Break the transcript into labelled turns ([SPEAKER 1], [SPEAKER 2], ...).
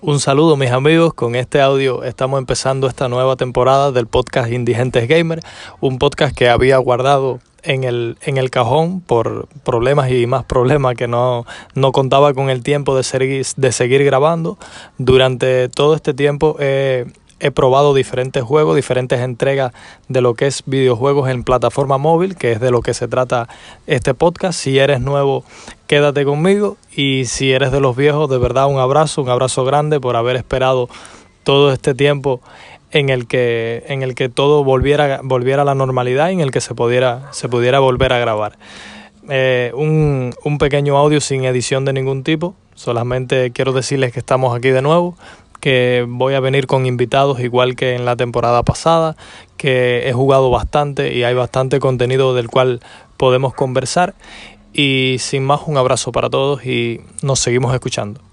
[SPEAKER 1] Un saludo mis amigos, con este audio estamos empezando esta nueva temporada del podcast Indigentes Gamer, un podcast que había guardado en el, en el cajón por problemas y más problemas que no, no contaba con el tiempo de seguir, de seguir grabando. Durante todo este tiempo he he probado diferentes juegos, diferentes entregas de lo que es videojuegos en plataforma móvil, que es de lo que se trata este podcast. Si eres nuevo, quédate conmigo y si eres de los viejos, de verdad un abrazo, un abrazo grande por haber esperado todo este tiempo en el que en el que todo volviera volviera a la normalidad y en el que se pudiera se pudiera volver a grabar. Eh, un, un pequeño audio sin edición de ningún tipo. Solamente quiero decirles que estamos aquí de nuevo que voy a venir con invitados igual que en la temporada pasada, que he jugado bastante y hay bastante contenido del cual podemos conversar. Y sin más, un abrazo para todos y nos seguimos escuchando.